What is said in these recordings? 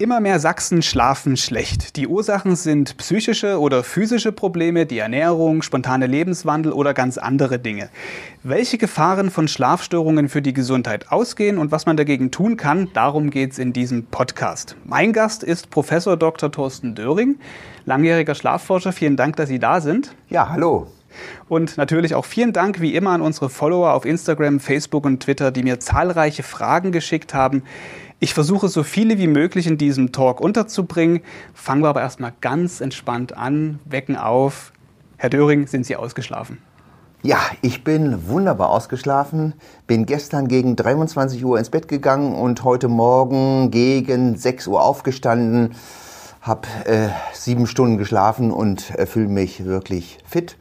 Immer mehr Sachsen schlafen schlecht. Die Ursachen sind psychische oder physische Probleme, die Ernährung, spontane Lebenswandel oder ganz andere Dinge. Welche Gefahren von Schlafstörungen für die Gesundheit ausgehen und was man dagegen tun kann, darum geht es in diesem Podcast. Mein Gast ist Professor Dr. Thorsten Döring, langjähriger Schlafforscher. Vielen Dank, dass Sie da sind. Ja, hallo. Und natürlich auch vielen Dank wie immer an unsere Follower auf Instagram, Facebook und Twitter, die mir zahlreiche Fragen geschickt haben. Ich versuche so viele wie möglich in diesem Talk unterzubringen, fangen wir aber erstmal ganz entspannt an, wecken auf. Herr Döring, sind Sie ausgeschlafen? Ja, ich bin wunderbar ausgeschlafen, bin gestern gegen 23 Uhr ins Bett gegangen und heute Morgen gegen 6 Uhr aufgestanden, habe äh, sieben Stunden geschlafen und äh, fühle mich wirklich fit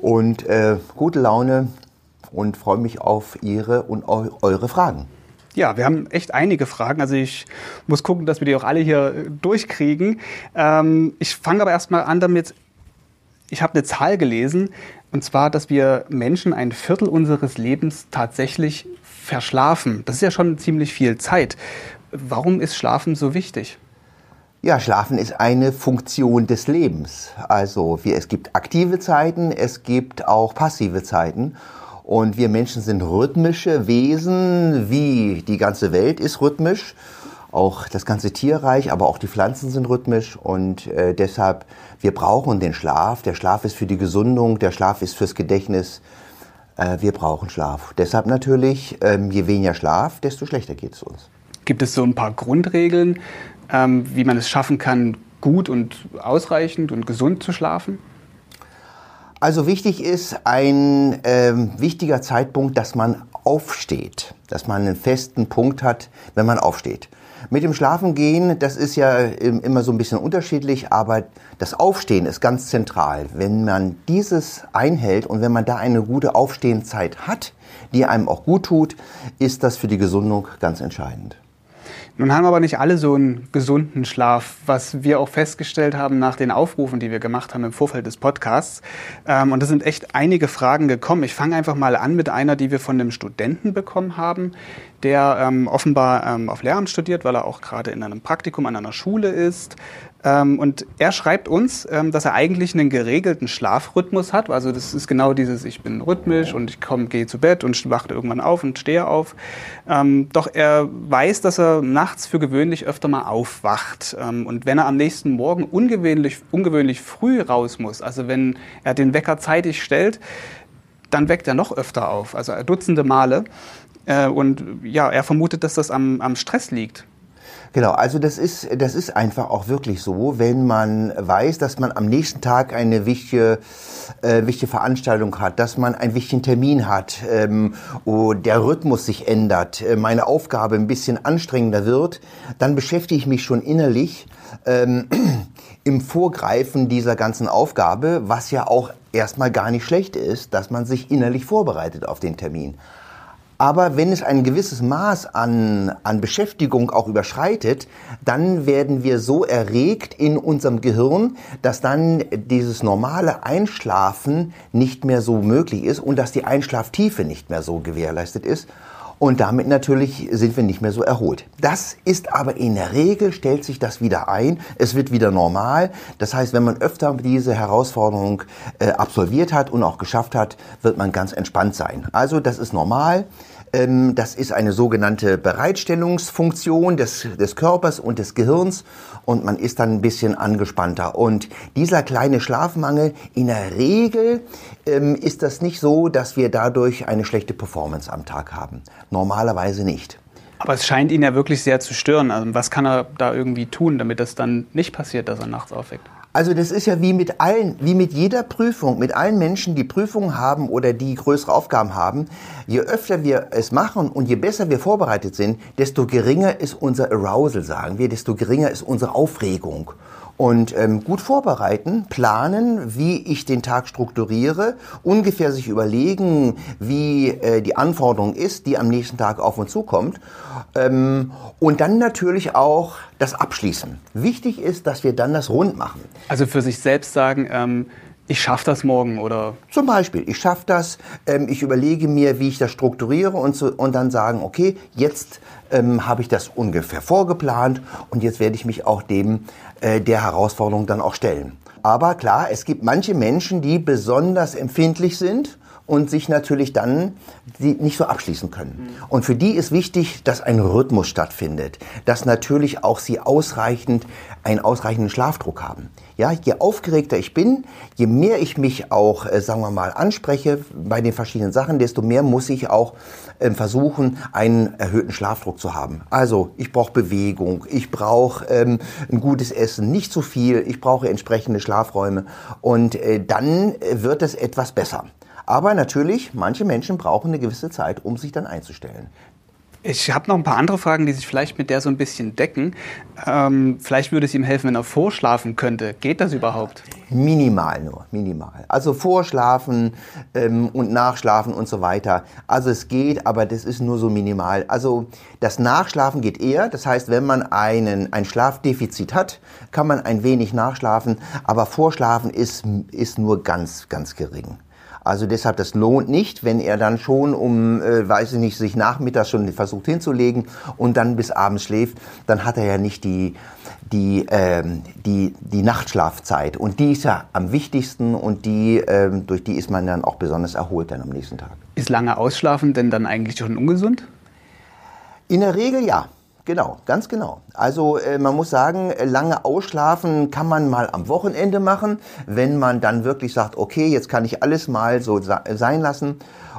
und äh, gute Laune und freue mich auf Ihre und eu eure Fragen. Ja, wir haben echt einige Fragen. Also ich muss gucken, dass wir die auch alle hier äh, durchkriegen. Ähm, ich fange aber erstmal an damit, ich habe eine Zahl gelesen, und zwar, dass wir Menschen ein Viertel unseres Lebens tatsächlich verschlafen. Das ist ja schon ziemlich viel Zeit. Warum ist Schlafen so wichtig? Ja, Schlafen ist eine Funktion des Lebens. Also wir, es gibt aktive Zeiten, es gibt auch passive Zeiten. Und wir Menschen sind rhythmische Wesen, wie die ganze Welt ist rhythmisch. Auch das ganze Tierreich, aber auch die Pflanzen sind rhythmisch und äh, deshalb, wir brauchen den Schlaf. Der Schlaf ist für die Gesundung, der Schlaf ist fürs Gedächtnis. Äh, wir brauchen Schlaf. Deshalb natürlich, ähm, je weniger Schlaf, desto schlechter geht es uns. Gibt es so ein paar Grundregeln, ähm, wie man es schaffen kann, gut und ausreichend und gesund zu schlafen? Also wichtig ist ein ähm, wichtiger Zeitpunkt, dass man aufsteht, dass man einen festen Punkt hat, wenn man aufsteht. Mit dem Schlafengehen, das ist ja immer so ein bisschen unterschiedlich, aber das Aufstehen ist ganz zentral. Wenn man dieses einhält und wenn man da eine gute Aufstehenzeit hat, die einem auch gut tut, ist das für die Gesundung ganz entscheidend. Nun haben aber nicht alle so einen gesunden Schlaf, was wir auch festgestellt haben nach den Aufrufen, die wir gemacht haben im Vorfeld des Podcasts. Ähm, und es sind echt einige Fragen gekommen. Ich fange einfach mal an mit einer, die wir von einem Studenten bekommen haben, der ähm, offenbar ähm, auf Lehramt studiert, weil er auch gerade in einem Praktikum an einer Schule ist. Ähm, und er schreibt uns, ähm, dass er eigentlich einen geregelten Schlafrhythmus hat. Also das ist genau dieses, ich bin rhythmisch und ich komme, gehe zu Bett und wache irgendwann auf und stehe auf. Ähm, doch er weiß, dass er nachts für gewöhnlich öfter mal aufwacht. Ähm, und wenn er am nächsten Morgen ungewöhnlich, ungewöhnlich früh raus muss, also wenn er den Wecker zeitig stellt, dann weckt er noch öfter auf, also Dutzende Male. Äh, und ja, er vermutet, dass das am, am Stress liegt. Genau, also das ist, das ist einfach auch wirklich so, wenn man weiß, dass man am nächsten Tag eine wichtige, äh, wichtige Veranstaltung hat, dass man einen wichtigen Termin hat, ähm, wo der Rhythmus sich ändert, äh, meine Aufgabe ein bisschen anstrengender wird, dann beschäftige ich mich schon innerlich ähm, im Vorgreifen dieser ganzen Aufgabe, was ja auch erstmal gar nicht schlecht ist, dass man sich innerlich vorbereitet auf den Termin. Aber wenn es ein gewisses Maß an, an Beschäftigung auch überschreitet, dann werden wir so erregt in unserem Gehirn, dass dann dieses normale Einschlafen nicht mehr so möglich ist und dass die Einschlaftiefe nicht mehr so gewährleistet ist. Und damit natürlich sind wir nicht mehr so erholt. Das ist aber in der Regel, stellt sich das wieder ein. Es wird wieder normal. Das heißt, wenn man öfter diese Herausforderung äh, absolviert hat und auch geschafft hat, wird man ganz entspannt sein. Also das ist normal. Ähm, das ist eine sogenannte Bereitstellungsfunktion des, des Körpers und des Gehirns und man ist dann ein bisschen angespannter. Und dieser kleine Schlafmangel, in der Regel ähm, ist das nicht so, dass wir dadurch eine schlechte Performance am Tag haben. Normalerweise nicht. Aber es scheint ihn ja wirklich sehr zu stören. Also was kann er da irgendwie tun, damit das dann nicht passiert, dass er nachts aufweckt? Also das ist ja wie mit allen, wie mit jeder Prüfung, mit allen Menschen, die Prüfungen haben oder die größere Aufgaben haben. Je öfter wir es machen und je besser wir vorbereitet sind, desto geringer ist unser Arousal, sagen wir, desto geringer ist unsere Aufregung und ähm, gut vorbereiten, planen, wie ich den Tag strukturiere, ungefähr sich überlegen, wie äh, die Anforderung ist, die am nächsten Tag auf uns zukommt ähm, und dann natürlich auch das Abschließen. Wichtig ist, dass wir dann das rund machen. Also für sich selbst sagen, ähm ich schaffe das morgen oder? Zum Beispiel, ich schaffe das, ähm, ich überlege mir, wie ich das strukturiere und, so, und dann sagen, okay, jetzt ähm, habe ich das ungefähr vorgeplant und jetzt werde ich mich auch dem äh, der Herausforderung dann auch stellen. Aber klar, es gibt manche Menschen, die besonders empfindlich sind und sich natürlich dann nicht so abschließen können. Mhm. Und für die ist wichtig, dass ein Rhythmus stattfindet, dass natürlich auch sie ausreichend einen ausreichenden Schlafdruck haben. Ja, je aufgeregter ich bin, je mehr ich mich auch, äh, sagen wir mal, anspreche bei den verschiedenen Sachen, desto mehr muss ich auch äh, versuchen, einen erhöhten Schlafdruck zu haben. Also ich brauche Bewegung, ich brauche ähm, ein gutes Essen, nicht zu viel, ich brauche entsprechende Schlafräume und äh, dann wird es etwas besser. Aber natürlich, manche Menschen brauchen eine gewisse Zeit, um sich dann einzustellen. Ich habe noch ein paar andere Fragen, die sich vielleicht mit der so ein bisschen decken. Ähm, vielleicht würde es ihm helfen, wenn er vorschlafen könnte. Geht das überhaupt? Minimal nur, minimal. Also vorschlafen ähm, und nachschlafen und so weiter. Also es geht, aber das ist nur so minimal. Also das Nachschlafen geht eher. Das heißt, wenn man einen, ein Schlafdefizit hat, kann man ein wenig nachschlafen. Aber Vorschlafen ist, ist nur ganz, ganz gering. Also deshalb, das lohnt nicht, wenn er dann schon um, äh, weiß ich nicht, sich nachmittags schon versucht hinzulegen und dann bis abends schläft, dann hat er ja nicht die, die, ähm, die, die Nachtschlafzeit. Und die ist ja am wichtigsten und die, ähm, durch die ist man dann auch besonders erholt dann am nächsten Tag. Ist lange Ausschlafen denn dann eigentlich schon ungesund? In der Regel ja. Genau, ganz genau. Also äh, man muss sagen, äh, lange ausschlafen kann man mal am Wochenende machen, wenn man dann wirklich sagt, okay, jetzt kann ich alles mal so sein lassen.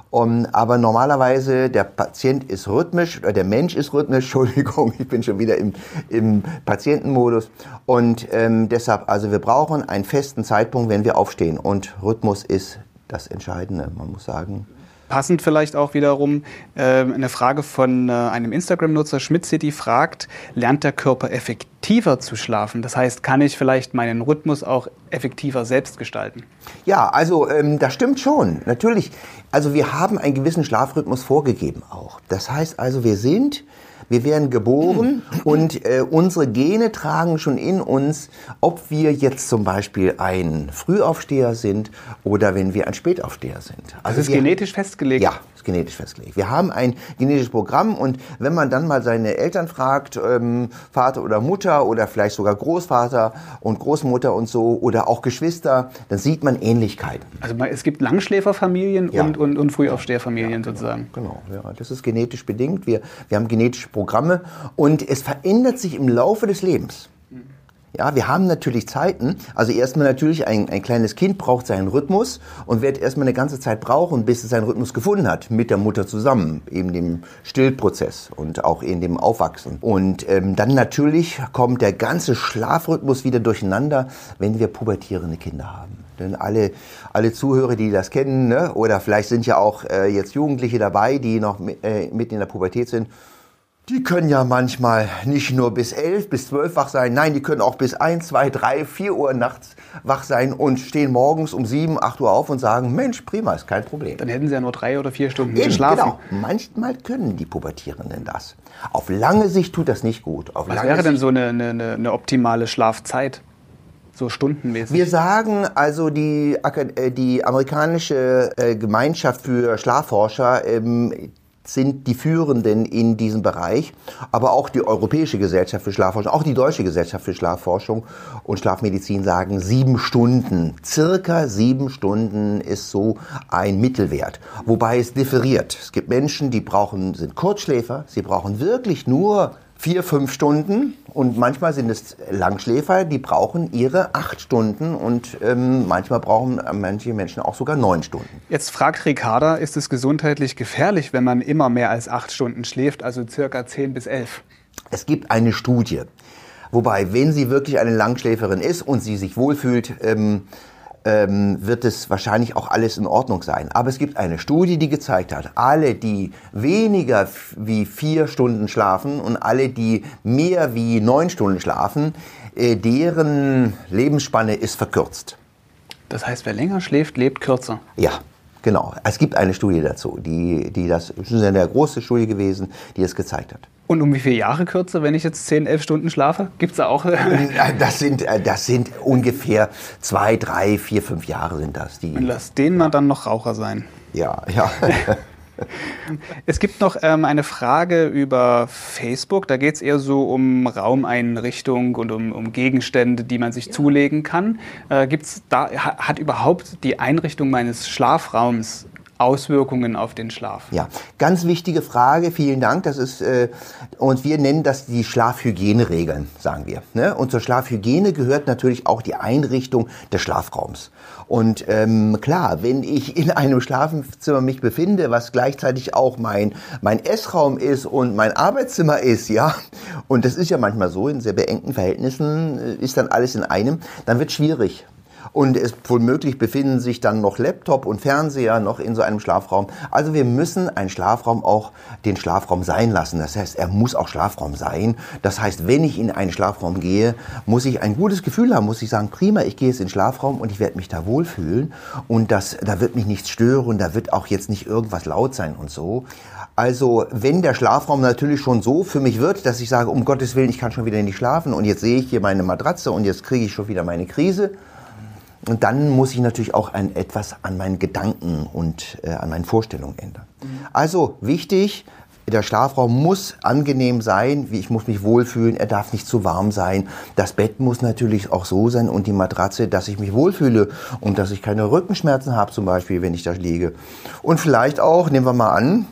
Um, aber normalerweise der Patient ist rhythmisch, oder der Mensch ist rhythmisch, Entschuldigung, ich bin schon wieder im, im Patientenmodus. Und ähm, deshalb, also wir brauchen einen festen Zeitpunkt, wenn wir aufstehen. Und Rhythmus ist das Entscheidende, man muss sagen passend vielleicht auch wiederum äh, eine Frage von äh, einem Instagram-Nutzer, Schmidt City fragt, lernt der Körper effektiver zu schlafen? Das heißt, kann ich vielleicht meinen Rhythmus auch effektiver selbst gestalten? Ja, also ähm, das stimmt schon, natürlich. Also wir haben einen gewissen Schlafrhythmus vorgegeben auch. Das heißt also, wir sind wir werden geboren und äh, unsere Gene tragen schon in uns, ob wir jetzt zum Beispiel ein Frühaufsteher sind oder wenn wir ein Spätaufsteher sind. Also das ist genetisch festgelegt? Ja, genetisch festgelegt. Wir haben ein genetisches Programm und wenn man dann mal seine Eltern fragt, ähm, Vater oder Mutter oder vielleicht sogar Großvater und Großmutter und so oder auch Geschwister, dann sieht man Ähnlichkeiten. Also es gibt Langschläferfamilien ja. und, und, und Frühaufsteherfamilien ja, sozusagen. Genau, ja, das ist genetisch bedingt. Wir, wir haben genetische Programme und es verändert sich im Laufe des Lebens. Ja, wir haben natürlich Zeiten. Also erstmal natürlich ein, ein kleines Kind braucht seinen Rhythmus und wird erstmal eine ganze Zeit brauchen, bis es seinen Rhythmus gefunden hat mit der Mutter zusammen, eben dem Stillprozess und auch in dem Aufwachsen. Und ähm, dann natürlich kommt der ganze Schlafrhythmus wieder durcheinander, wenn wir pubertierende Kinder haben. Denn alle, alle Zuhörer, die das kennen, ne, oder vielleicht sind ja auch äh, jetzt Jugendliche dabei, die noch äh, mitten in der Pubertät sind, die können ja manchmal nicht nur bis elf, bis zwölf wach sein, nein, die können auch bis eins, zwei, drei, vier Uhr nachts wach sein und stehen morgens um sieben, acht Uhr auf und sagen, Mensch, prima, ist kein Problem. Dann hätten sie ja nur drei oder vier Stunden Eben, geschlafen. Genau, manchmal können die Pubertierenden das. Auf lange Sicht tut das nicht gut. Auf Was wäre denn so eine, eine, eine optimale Schlafzeit? so stundenmäßig? Wir sagen also die, äh, die amerikanische äh, Gemeinschaft für Schlafforscher, ähm, sind die Führenden in diesem Bereich, aber auch die Europäische Gesellschaft für Schlafforschung, auch die Deutsche Gesellschaft für Schlafforschung und Schlafmedizin sagen sieben Stunden. Circa sieben Stunden ist so ein Mittelwert. Wobei es differiert. Es gibt Menschen, die brauchen, sind Kurzschläfer, sie brauchen wirklich nur vier, fünf Stunden und manchmal sind es Langschläfer, die brauchen ihre acht Stunden und ähm, manchmal brauchen manche Menschen auch sogar neun Stunden. Jetzt fragt Ricarda, ist es gesundheitlich gefährlich, wenn man immer mehr als acht Stunden schläft, also circa zehn bis elf? Es gibt eine Studie. Wobei, wenn sie wirklich eine Langschläferin ist und sie sich wohlfühlt, ähm, ähm, wird es wahrscheinlich auch alles in Ordnung sein. Aber es gibt eine Studie, die gezeigt hat, alle, die weniger wie vier Stunden schlafen und alle, die mehr wie neun Stunden schlafen, äh, deren Lebensspanne ist verkürzt. Das heißt, wer länger schläft, lebt kürzer. Ja, Genau, es gibt eine Studie dazu, die, die das, das ist eine große Studie gewesen, die es gezeigt hat. Und um wie viele Jahre kürzer, wenn ich jetzt 10, 11 Stunden schlafe? Gibt es da auch? das, sind, das sind ungefähr zwei, drei, vier, fünf Jahre sind das. Die, Und lass den mal dann noch Raucher sein. Ja, ja. Es gibt noch ähm, eine Frage über Facebook. Da geht es eher so um Raumeinrichtung und um, um Gegenstände, die man sich ja. zulegen kann. Äh, gibt's da, hat überhaupt die Einrichtung meines Schlafraums Auswirkungen auf den Schlaf? Ja, ganz wichtige Frage. Vielen Dank. Das ist äh, und wir nennen das die Schlafhygieneregeln, sagen wir. Ne? Und zur Schlafhygiene gehört natürlich auch die Einrichtung des Schlafraums. Und ähm, klar, wenn ich in einem Schlafzimmer mich befinde, was gleichzeitig auch mein mein Essraum ist und mein Arbeitszimmer ist, ja, und das ist ja manchmal so in sehr beengten Verhältnissen äh, ist dann alles in einem, dann wird schwierig. Und es womöglich befinden sich dann noch Laptop und Fernseher noch in so einem Schlafraum. Also wir müssen einen Schlafraum auch den Schlafraum sein lassen. Das heißt, er muss auch Schlafraum sein. Das heißt, wenn ich in einen Schlafraum gehe, muss ich ein gutes Gefühl haben, muss ich sagen, prima, ich gehe jetzt in den Schlafraum und ich werde mich da wohlfühlen. Und das, da wird mich nichts stören, da wird auch jetzt nicht irgendwas laut sein und so. Also wenn der Schlafraum natürlich schon so für mich wird, dass ich sage, um Gottes Willen, ich kann schon wieder nicht schlafen und jetzt sehe ich hier meine Matratze und jetzt kriege ich schon wieder meine Krise, und dann muss ich natürlich auch ein, etwas an meinen Gedanken und äh, an meinen Vorstellungen ändern. Mhm. Also wichtig, der Schlafraum muss angenehm sein, ich muss mich wohlfühlen, er darf nicht zu warm sein. Das Bett muss natürlich auch so sein und die Matratze, dass ich mich wohlfühle und dass ich keine Rückenschmerzen habe zum Beispiel, wenn ich da liege. Und vielleicht auch, nehmen wir mal an,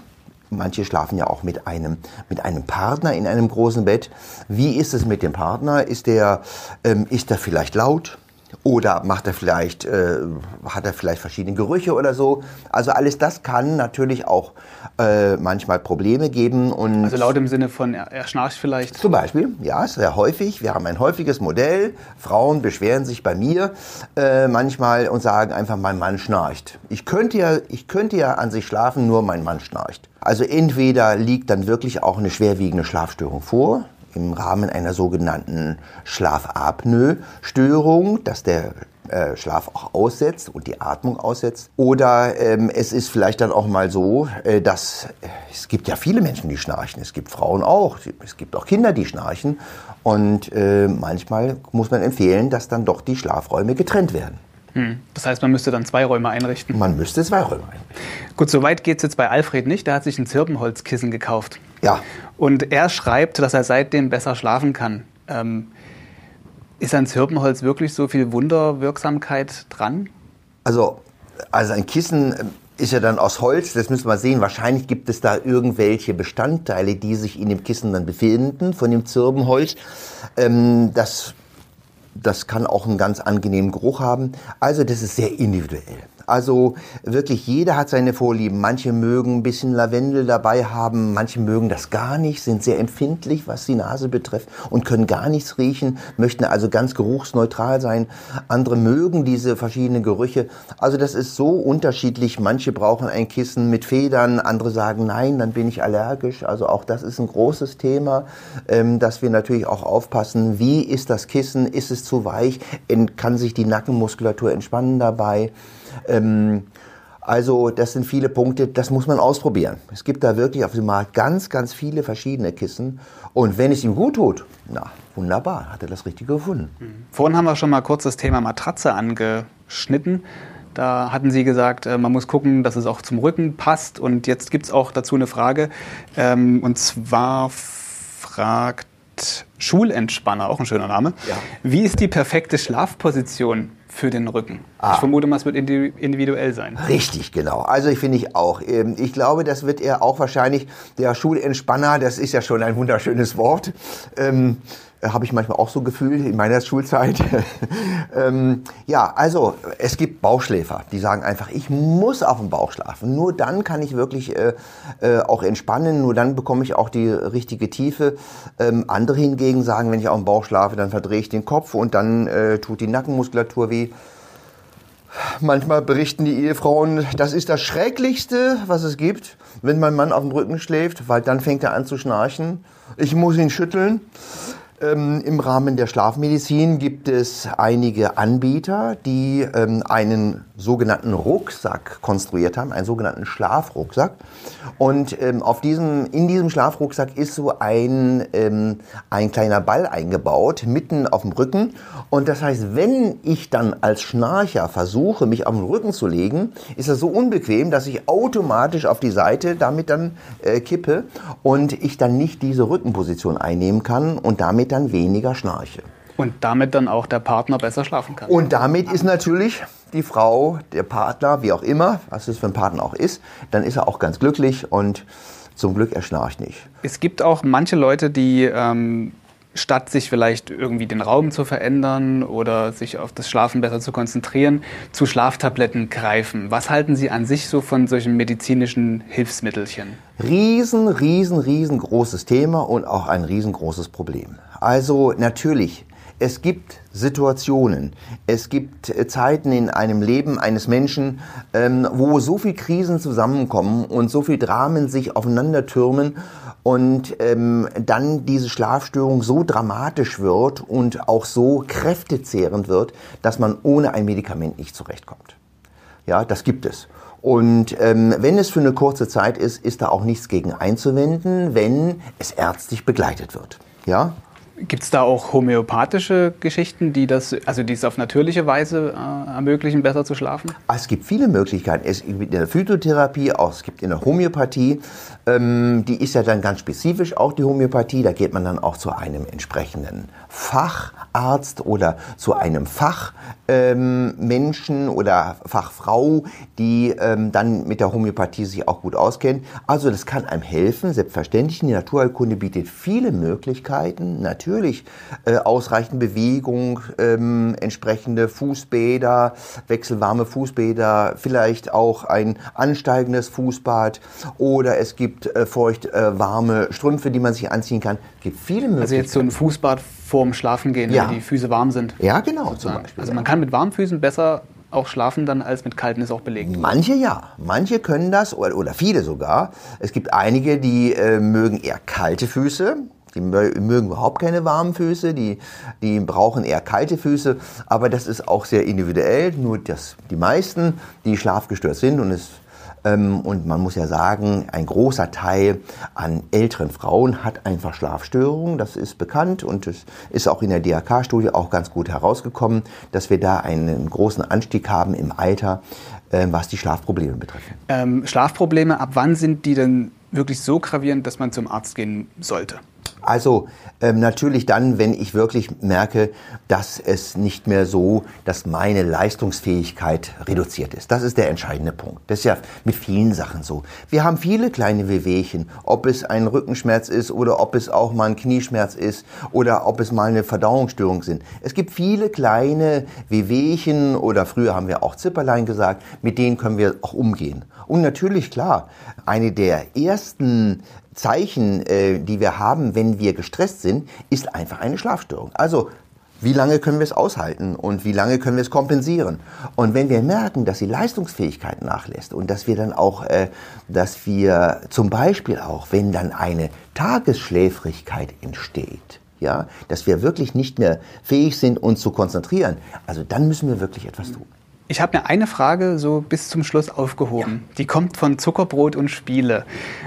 manche schlafen ja auch mit einem, mit einem Partner in einem großen Bett. Wie ist es mit dem Partner? Ist der, ähm, ist der vielleicht laut? Oder macht er vielleicht, äh, hat er vielleicht verschiedene Gerüche oder so. Also alles das kann natürlich auch äh, manchmal Probleme geben. Und also laut im Sinne von, er, er schnarcht vielleicht? Zum Beispiel, ja, sehr häufig. Wir haben ein häufiges Modell. Frauen beschweren sich bei mir äh, manchmal und sagen einfach, mein Mann schnarcht. Ich könnte, ja, ich könnte ja an sich schlafen, nur mein Mann schnarcht. Also entweder liegt dann wirklich auch eine schwerwiegende Schlafstörung vor, im Rahmen einer sogenannten Schlafapnoe-Störung, dass der äh, Schlaf auch aussetzt und die Atmung aussetzt. Oder ähm, es ist vielleicht dann auch mal so, äh, dass äh, es gibt ja viele Menschen, die schnarchen. Es gibt Frauen auch, es gibt auch Kinder, die schnarchen. Und äh, manchmal muss man empfehlen, dass dann doch die Schlafräume getrennt werden. Hm. Das heißt, man müsste dann zwei Räume einrichten? Man müsste zwei Räume einrichten. Gut, so weit geht es jetzt bei Alfred nicht. Der hat sich ein Zirbenholzkissen gekauft. Ja. Und er schreibt, dass er seitdem besser schlafen kann. Ähm, ist an Zirbenholz wirklich so viel Wunderwirksamkeit dran? Also, also ein Kissen ähm, ist ja dann aus Holz, das müssen wir sehen. Wahrscheinlich gibt es da irgendwelche Bestandteile, die sich in dem Kissen dann befinden, von dem Zirbenholz. Ähm, das, das kann auch einen ganz angenehmen Geruch haben. Also das ist sehr individuell. Also wirklich jeder hat seine Vorlieben. Manche mögen ein bisschen Lavendel dabei haben, manche mögen das gar nicht, sind sehr empfindlich, was die Nase betrifft und können gar nichts riechen, möchten also ganz geruchsneutral sein. Andere mögen diese verschiedenen Gerüche. Also das ist so unterschiedlich. Manche brauchen ein Kissen mit Federn, andere sagen nein, dann bin ich allergisch. Also auch das ist ein großes Thema, ähm, dass wir natürlich auch aufpassen, wie ist das Kissen, ist es zu weich, kann sich die Nackenmuskulatur entspannen dabei. Ähm, also das sind viele Punkte, das muss man ausprobieren. Es gibt da wirklich auf dem Markt ganz, ganz viele verschiedene Kissen. Und wenn es ihm gut tut, na, wunderbar, hat er das Richtige gefunden. Mhm. Vorhin haben wir schon mal kurz das Thema Matratze angeschnitten. Da hatten Sie gesagt, äh, man muss gucken, dass es auch zum Rücken passt. Und jetzt gibt es auch dazu eine Frage. Ähm, und zwar fragt Schulentspanner, auch ein schöner Name. Ja. Wie ist die perfekte Schlafposition für den Rücken. Ah. Ich vermute mal, es wird individuell sein. Richtig, genau. Also ich finde ich auch. Ähm, ich glaube, das wird er auch wahrscheinlich, der Schulentspanner, das ist ja schon ein wunderschönes Wort. Ähm, äh, habe ich manchmal auch so gefühlt in meiner Schulzeit. ähm, ja, also es gibt Bauchschläfer, die sagen einfach, ich muss auf dem Bauch schlafen. Nur dann kann ich wirklich äh, äh, auch entspannen, nur dann bekomme ich auch die richtige Tiefe. Ähm, andere hingegen sagen, wenn ich auf dem Bauch schlafe, dann verdrehe ich den Kopf und dann äh, tut die Nackenmuskulatur weh. Manchmal berichten die Ehefrauen, das ist das Schrecklichste, was es gibt, wenn mein Mann auf dem Rücken schläft, weil dann fängt er an zu schnarchen. Ich muss ihn schütteln. Ähm, Im Rahmen der Schlafmedizin gibt es einige Anbieter, die ähm, einen sogenannten Rucksack konstruiert haben, einen sogenannten Schlafrucksack. Und ähm, auf diesem, in diesem Schlafrucksack ist so ein, ähm, ein kleiner Ball eingebaut, mitten auf dem Rücken. Und das heißt, wenn ich dann als Schnarcher versuche, mich auf den Rücken zu legen, ist das so unbequem, dass ich automatisch auf die Seite damit dann äh, kippe und ich dann nicht diese Rückenposition einnehmen kann und damit dann weniger schnarche. Und damit dann auch der Partner besser schlafen kann. Und damit ist natürlich die Frau, der Partner, wie auch immer, was es für ein Partner auch ist, dann ist er auch ganz glücklich und zum Glück er schnarcht nicht. Es gibt auch manche Leute, die ähm, statt sich vielleicht irgendwie den Raum zu verändern oder sich auf das Schlafen besser zu konzentrieren, zu Schlaftabletten greifen. Was halten Sie an sich so von solchen medizinischen Hilfsmittelchen? Riesen, riesen, riesengroßes Thema und auch ein riesengroßes Problem. Also natürlich, es gibt Situationen, es gibt äh, Zeiten in einem Leben eines Menschen, ähm, wo so viele Krisen zusammenkommen und so viele Dramen sich aufeinander türmen und ähm, dann diese Schlafstörung so dramatisch wird und auch so kräftezehrend wird, dass man ohne ein Medikament nicht zurechtkommt. Ja, das gibt es. Und ähm, wenn es für eine kurze Zeit ist, ist da auch nichts gegen einzuwenden, wenn es ärztlich begleitet wird. Ja, Gibt es da auch homöopathische Geschichten, die das, also die es auf natürliche Weise äh, ermöglichen, besser zu schlafen? Ah, es gibt viele Möglichkeiten. Es gibt in der Phytotherapie, auch es gibt in der Homöopathie. Ähm, die ist ja dann ganz spezifisch auch die Homöopathie. Da geht man dann auch zu einem entsprechenden Facharzt oder zu einem Fachmenschen ähm, oder Fachfrau, die ähm, dann mit der Homöopathie sich auch gut auskennt. Also das kann einem helfen. Selbstverständlich, die Naturheilkunde bietet viele Möglichkeiten. Natürlich äh, ausreichend Bewegung, ähm, entsprechende Fußbäder, wechselwarme Fußbäder, vielleicht auch ein ansteigendes Fußbad oder es gibt äh, feucht äh, warme Strümpfe, die man sich anziehen kann. Es gibt viele Möglichkeiten. Also jetzt so ein Fußbad vorm Schlafengehen, ja. wenn die Füße warm sind. Ja, genau, zum Beispiel. Also man kann mit warmen Füßen besser auch schlafen dann als mit kalten ist auch belegt. Manche ja, manche können das oder, oder viele sogar. Es gibt einige, die äh, mögen eher kalte Füße. Die mögen überhaupt keine warmen Füße, die, die brauchen eher kalte Füße, aber das ist auch sehr individuell. Nur dass die meisten, die schlafgestört sind und es ähm, und man muss ja sagen, ein großer Teil an älteren Frauen hat einfach Schlafstörungen. Das ist bekannt und es ist auch in der DRK-Studie auch ganz gut herausgekommen, dass wir da einen großen Anstieg haben im Alter, äh, was die Schlafprobleme betrifft. Ähm, Schlafprobleme, ab wann sind die denn wirklich so gravierend, dass man zum Arzt gehen sollte? Also ähm, natürlich dann, wenn ich wirklich merke, dass es nicht mehr so, dass meine Leistungsfähigkeit reduziert ist. Das ist der entscheidende Punkt. Das ist ja mit vielen Sachen so. Wir haben viele kleine Wehwehchen, ob es ein Rückenschmerz ist oder ob es auch mal ein Knieschmerz ist oder ob es mal eine Verdauungsstörung sind. Es gibt viele kleine Wehwehchen oder früher haben wir auch Zipperlein gesagt, mit denen können wir auch umgehen. Und natürlich klar, eine der ersten Zeichen, äh, die wir haben, wenn wir gestresst sind, ist einfach eine Schlafstörung. Also wie lange können wir es aushalten und wie lange können wir es kompensieren? Und wenn wir merken, dass die Leistungsfähigkeit nachlässt und dass wir dann auch, äh, dass wir zum Beispiel auch, wenn dann eine Tagesschläfrigkeit entsteht, ja, dass wir wirklich nicht mehr fähig sind, uns zu konzentrieren, also dann müssen wir wirklich etwas tun. Ich habe mir eine Frage so bis zum Schluss aufgehoben. Ja. Die kommt von Zuckerbrot und Spiele.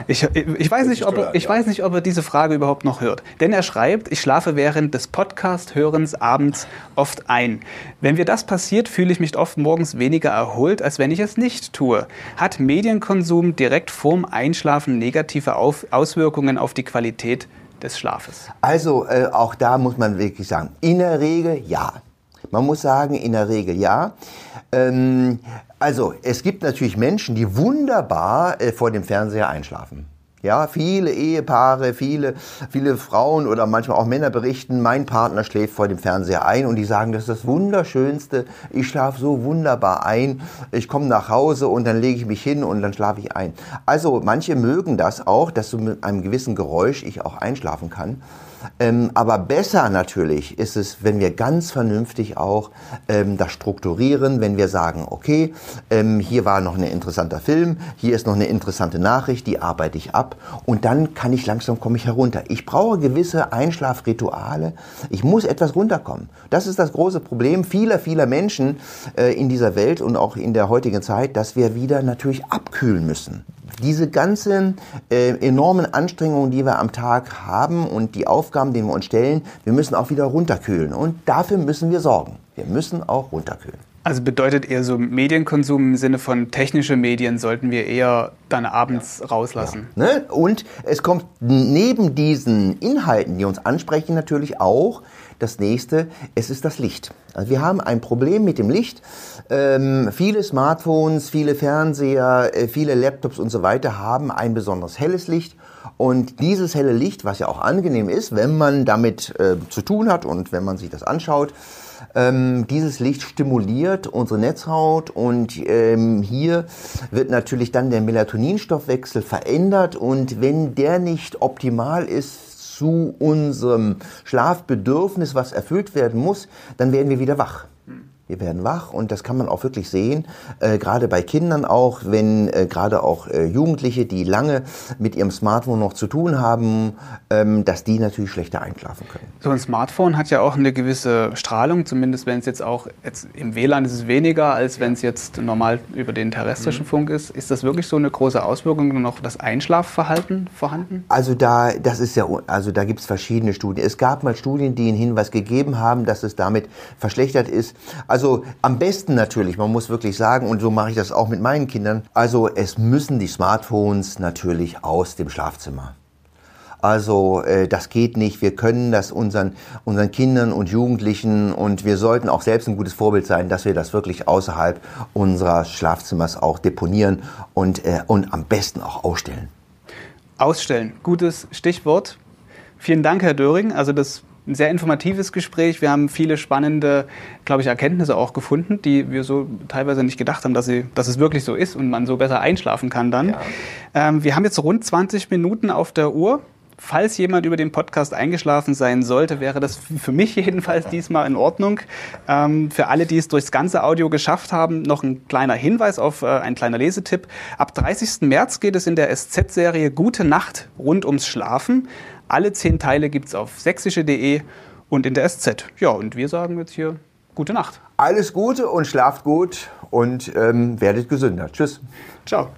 Ich, ich, weiß nicht, ob er, ich weiß nicht, ob er diese Frage überhaupt noch hört. Denn er schreibt, ich schlafe während des Podcast-Hörens abends oft ein. Wenn mir das passiert, fühle ich mich oft morgens weniger erholt, als wenn ich es nicht tue. Hat Medienkonsum direkt vorm Einschlafen negative auf Auswirkungen auf die Qualität des Schlafes? Also äh, auch da muss man wirklich sagen, in der Regel ja. Man muss sagen, in der Regel ja. Ähm, also, es gibt natürlich Menschen, die wunderbar äh, vor dem Fernseher einschlafen. Ja, viele Ehepaare, viele, viele Frauen oder manchmal auch Männer berichten, mein Partner schläft vor dem Fernseher ein und die sagen, das ist das Wunderschönste. Ich schlafe so wunderbar ein. Ich komme nach Hause und dann lege ich mich hin und dann schlafe ich ein. Also manche mögen das auch, dass so mit einem gewissen Geräusch ich auch einschlafen kann. Ähm, aber besser natürlich ist es, wenn wir ganz vernünftig auch ähm, das strukturieren, wenn wir sagen, okay, ähm, hier war noch ein interessanter Film, hier ist noch eine interessante Nachricht, die arbeite ich ab und dann kann ich langsam komme ich herunter. Ich brauche gewisse Einschlafrituale. Ich muss etwas runterkommen. Das ist das große Problem vieler, vieler Menschen äh, in dieser Welt und auch in der heutigen Zeit, dass wir wieder natürlich abkühlen müssen diese ganzen äh, enormen Anstrengungen, die wir am Tag haben und die Aufgaben, die wir uns stellen, wir müssen auch wieder runterkühlen. Und dafür müssen wir sorgen. Wir müssen auch runterkühlen. Also bedeutet eher so Medienkonsum im Sinne von technische Medien sollten wir eher dann abends ja. rauslassen. Ja. Ne? Und es kommt neben diesen Inhalten, die uns ansprechen, natürlich auch das nächste, es ist das Licht. Also wir haben ein Problem mit dem Licht. Ähm, viele Smartphones, viele Fernseher, äh, viele Laptops und so weiter haben ein besonders helles Licht. Und dieses helle Licht, was ja auch angenehm ist, wenn man damit äh, zu tun hat und wenn man sich das anschaut, ähm, dieses Licht stimuliert unsere Netzhaut und ähm, hier wird natürlich dann der Melatoninstoffwechsel verändert und wenn der nicht optimal ist, zu unserem Schlafbedürfnis, was erfüllt werden muss, dann werden wir wieder wach. Wir werden wach und das kann man auch wirklich sehen, äh, gerade bei Kindern auch, wenn äh, gerade auch äh, Jugendliche, die lange mit ihrem Smartphone noch zu tun haben, ähm, dass die natürlich schlechter einschlafen können. So ein Smartphone hat ja auch eine gewisse Strahlung, zumindest wenn es jetzt auch jetzt im WLAN ist es weniger, als wenn es jetzt normal über den terrestrischen mhm. Funk ist. Ist das wirklich so eine große Auswirkung noch das Einschlafverhalten vorhanden? Also da, das ist ja, also da gibt es verschiedene Studien. Es gab mal Studien, die einen Hinweis gegeben haben, dass es damit verschlechtert ist. Also am besten natürlich, man muss wirklich sagen, und so mache ich das auch mit meinen Kindern, also es müssen die Smartphones natürlich aus dem Schlafzimmer. Also äh, das geht nicht. Wir können das unseren, unseren Kindern und Jugendlichen und wir sollten auch selbst ein gutes Vorbild sein, dass wir das wirklich außerhalb unserer Schlafzimmers auch deponieren und, äh, und am besten auch ausstellen. Ausstellen, gutes Stichwort. Vielen Dank, Herr Döring. Also das ein sehr informatives Gespräch. Wir haben viele spannende, glaube ich, Erkenntnisse auch gefunden, die wir so teilweise nicht gedacht haben, dass, sie, dass es wirklich so ist und man so besser einschlafen kann dann. Ja. Ähm, wir haben jetzt rund 20 Minuten auf der Uhr. Falls jemand über den Podcast eingeschlafen sein sollte, wäre das für mich jedenfalls diesmal in Ordnung. Ähm, für alle, die es durchs ganze Audio geschafft haben, noch ein kleiner Hinweis auf äh, ein kleiner Lesetipp. Ab 30. März geht es in der SZ-Serie Gute Nacht rund ums Schlafen. Alle zehn Teile gibt es auf sächsische.de und in der SZ. Ja, und wir sagen jetzt hier gute Nacht. Alles Gute und schlaft gut und ähm, werdet gesünder. Tschüss. Ciao.